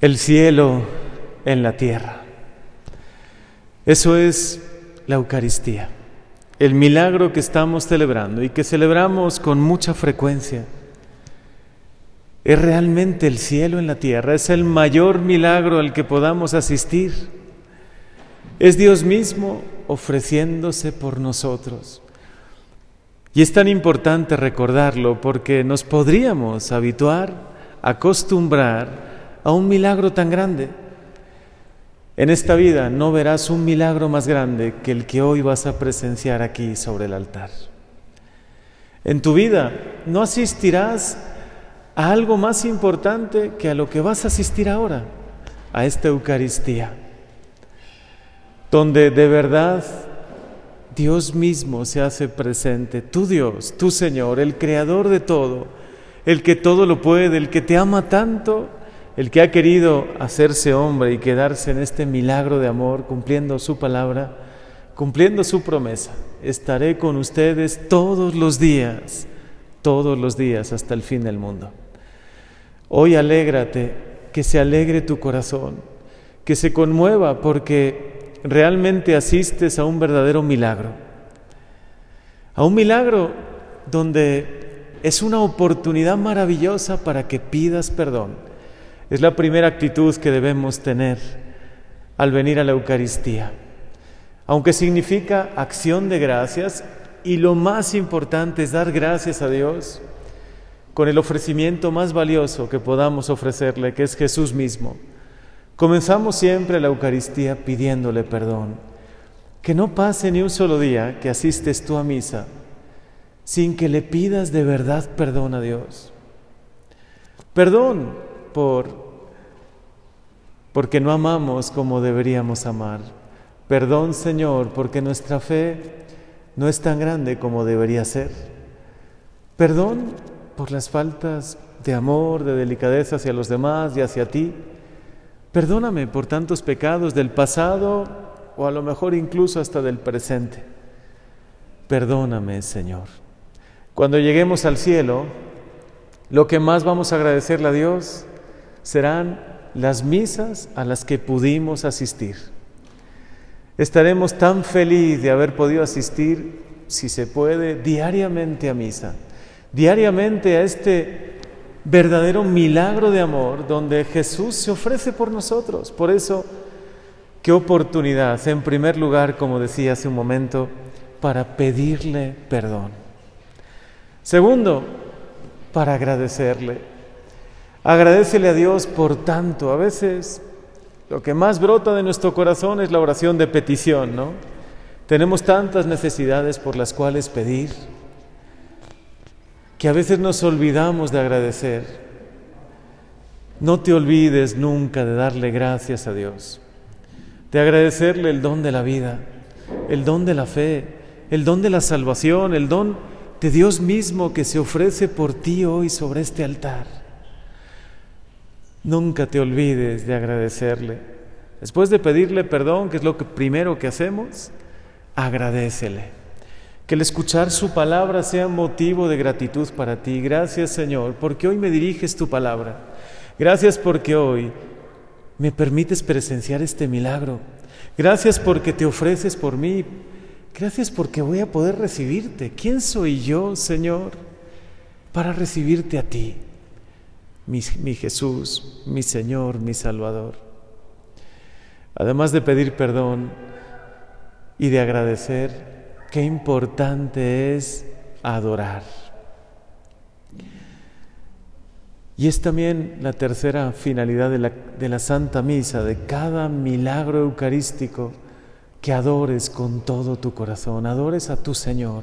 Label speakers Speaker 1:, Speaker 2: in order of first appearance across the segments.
Speaker 1: el cielo en la tierra. Eso es la Eucaristía, el milagro que estamos celebrando y que celebramos con mucha frecuencia. Es realmente el cielo en la tierra, es el mayor milagro al que podamos asistir. Es Dios mismo ofreciéndose por nosotros. Y es tan importante recordarlo porque nos podríamos habituar, acostumbrar a un milagro tan grande. En esta vida no verás un milagro más grande que el que hoy vas a presenciar aquí sobre el altar. En tu vida no asistirás a algo más importante que a lo que vas a asistir ahora, a esta Eucaristía, donde de verdad Dios mismo se hace presente, tu Dios, tu Señor, el Creador de todo, el que todo lo puede, el que te ama tanto, el que ha querido hacerse hombre y quedarse en este milagro de amor, cumpliendo su palabra, cumpliendo su promesa. Estaré con ustedes todos los días, todos los días hasta el fin del mundo. Hoy alégrate, que se alegre tu corazón, que se conmueva porque realmente asistes a un verdadero milagro. A un milagro donde es una oportunidad maravillosa para que pidas perdón. Es la primera actitud que debemos tener al venir a la Eucaristía. Aunque significa acción de gracias y lo más importante es dar gracias a Dios con el ofrecimiento más valioso que podamos ofrecerle, que es Jesús mismo. Comenzamos siempre la Eucaristía pidiéndole perdón. Que no pase ni un solo día que asistes tú a misa sin que le pidas de verdad perdón a Dios. Perdón por porque no amamos como deberíamos amar. Perdón, Señor, porque nuestra fe no es tan grande como debería ser. Perdón por las faltas de amor, de delicadeza hacia los demás y hacia ti. Perdóname por tantos pecados del pasado o a lo mejor incluso hasta del presente. Perdóname, Señor. Cuando lleguemos al cielo, lo que más vamos a agradecerle a Dios serán las misas a las que pudimos asistir. Estaremos tan felices de haber podido asistir, si se puede, diariamente a misa, diariamente a este verdadero milagro de amor donde Jesús se ofrece por nosotros. Por eso, qué oportunidad, en primer lugar, como decía hace un momento, para pedirle perdón. Segundo, para agradecerle. Agradecele a Dios por tanto. A veces lo que más brota de nuestro corazón es la oración de petición, ¿no? Tenemos tantas necesidades por las cuales pedir que a veces nos olvidamos de agradecer. No te olvides nunca de darle gracias a Dios, de agradecerle el don de la vida, el don de la fe, el don de la salvación, el don de Dios mismo que se ofrece por ti hoy sobre este altar. Nunca te olvides de agradecerle. Después de pedirle perdón, que es lo primero que hacemos, agradecele. Que el escuchar su palabra sea motivo de gratitud para ti. Gracias Señor, porque hoy me diriges tu palabra. Gracias porque hoy me permites presenciar este milagro. Gracias porque te ofreces por mí. Gracias porque voy a poder recibirte. ¿Quién soy yo, Señor, para recibirte a ti? Mi, Jesús, mi Señor, mi Salvador. Además de pedir perdón y de agradecer, Qué importante es adorar. Y es también la tercera finalidad de la, de la, Santa Misa, de cada milagro eucarístico, que adores con todo tu corazón, adores a tu Señor,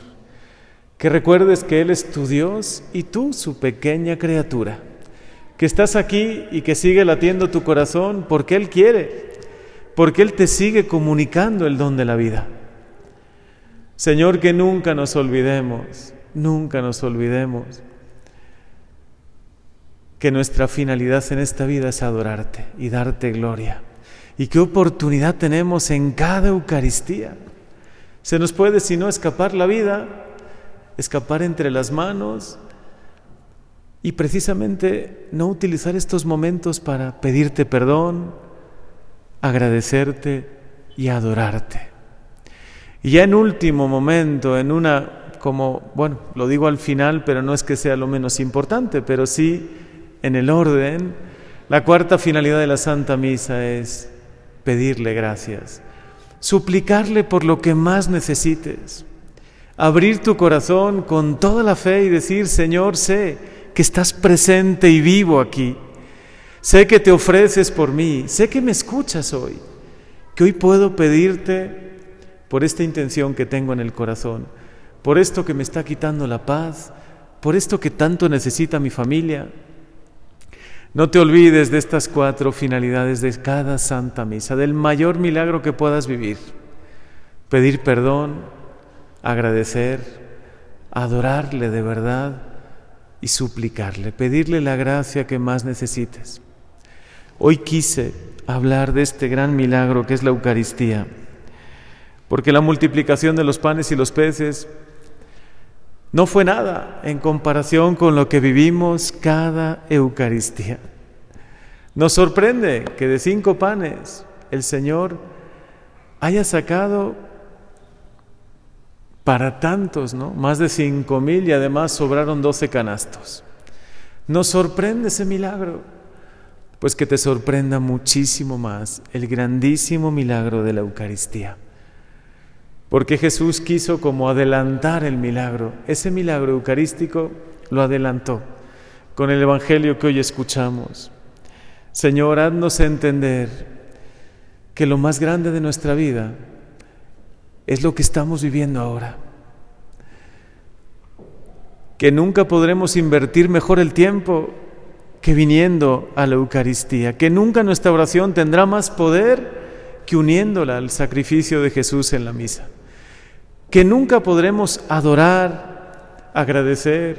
Speaker 1: que recuerdes que Él es tu Dios y tú su pequeña criatura, que estás aquí y que sigue latiendo tu corazón porque Él quiere, porque Él te sigue comunicando el don de la vida. Señor, que nunca nos olvidemos, nunca nos olvidemos que nuestra finalidad en esta vida es adorarte y darte gloria. Y qué oportunidad tenemos en cada Eucaristía. Se nos puede, si no, escapar la vida, escapar entre las manos y precisamente no utilizar estos momentos para pedirte perdón, agradecerte y adorarte. Y ya en último momento, en una, como, bueno, lo digo al final, pero no es que sea lo menos importante, pero sí en el orden, la cuarta finalidad de la Santa Misa es pedirle gracias, suplicarle por lo que más necesites, abrir tu corazón con toda la fe y decir, Señor, sé que estás presente y vivo aquí, sé que te ofreces por mí, sé que me escuchas hoy, que hoy puedo pedirte por esta intención que tengo en el corazón, por esto que me está quitando la paz, por esto que tanto necesita mi familia. No te olvides de estas cuatro finalidades de cada Santa Misa, del mayor milagro que puedas vivir. Pedir perdón, agradecer, adorarle de verdad y suplicarle, pedirle la gracia que más necesites. Hoy quise hablar de este gran milagro que es la Eucaristía porque la multiplicación de los panes y los peces no fue nada en comparación con lo que vivimos cada Eucaristía. Nos sorprende que de cinco panes el Señor haya sacado para tantos, ¿no? Más de cinco mil y además sobraron doce canastos. Nos sorprende ese milagro, pues que te sorprenda muchísimo más el grandísimo milagro de la Eucaristía. Porque Jesús quiso como adelantar el milagro. Ese milagro eucarístico lo adelantó con el Evangelio que hoy escuchamos. Señor, haznos entender que lo más grande de nuestra vida es lo que estamos viviendo ahora. Que nunca podremos invertir mejor el tiempo que viniendo a la Eucaristía. Que nunca nuestra oración tendrá más poder que uniéndola al sacrificio de Jesús en la misa que nunca podremos adorar, agradecer,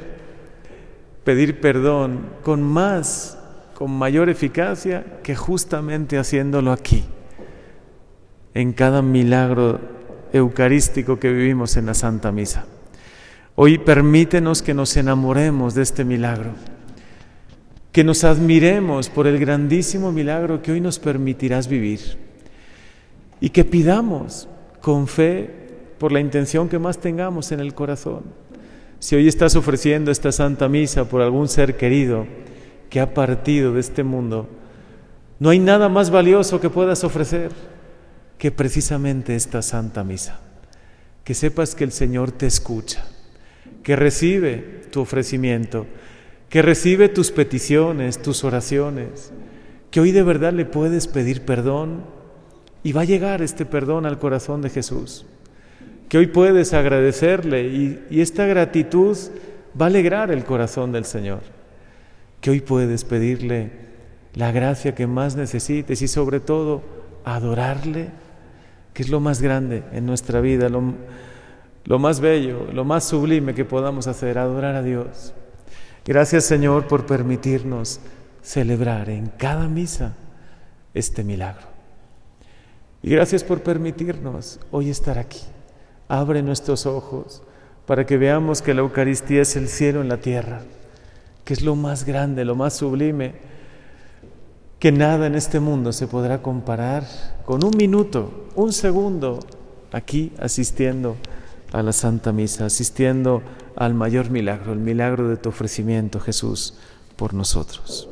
Speaker 1: pedir perdón con más, con mayor eficacia que justamente haciéndolo aquí, en cada milagro eucarístico que vivimos en la Santa Misa. Hoy permítenos que nos enamoremos de este milagro, que nos admiremos por el grandísimo milagro que hoy nos permitirás vivir y que pidamos con fe por la intención que más tengamos en el corazón. Si hoy estás ofreciendo esta Santa Misa por algún ser querido que ha partido de este mundo, no hay nada más valioso que puedas ofrecer que precisamente esta Santa Misa. Que sepas que el Señor te escucha, que recibe tu ofrecimiento, que recibe tus peticiones, tus oraciones, que hoy de verdad le puedes pedir perdón y va a llegar este perdón al corazón de Jesús que hoy puedes agradecerle y, esta gratitud va a alegrar el corazón del Señor, que hoy puedes pedirle la gracia que más necesites y sobre todo adorarle, que es lo más grande en nuestra vida, lo, lo más bello, lo más sublime que podamos hacer, adorar a Dios. Gracias Señor por permitirnos celebrar en cada misa este milagro. Y gracias por permitirnos hoy estar aquí. Abre nuestros ojos para que veamos que la Eucaristía es el cielo en la tierra, que es lo más grande, lo más sublime, que nada en este mundo se podrá comparar con un minuto, un segundo aquí asistiendo a la Santa Misa, asistiendo al mayor milagro, el milagro de tu ofrecimiento, Jesús, por nosotros.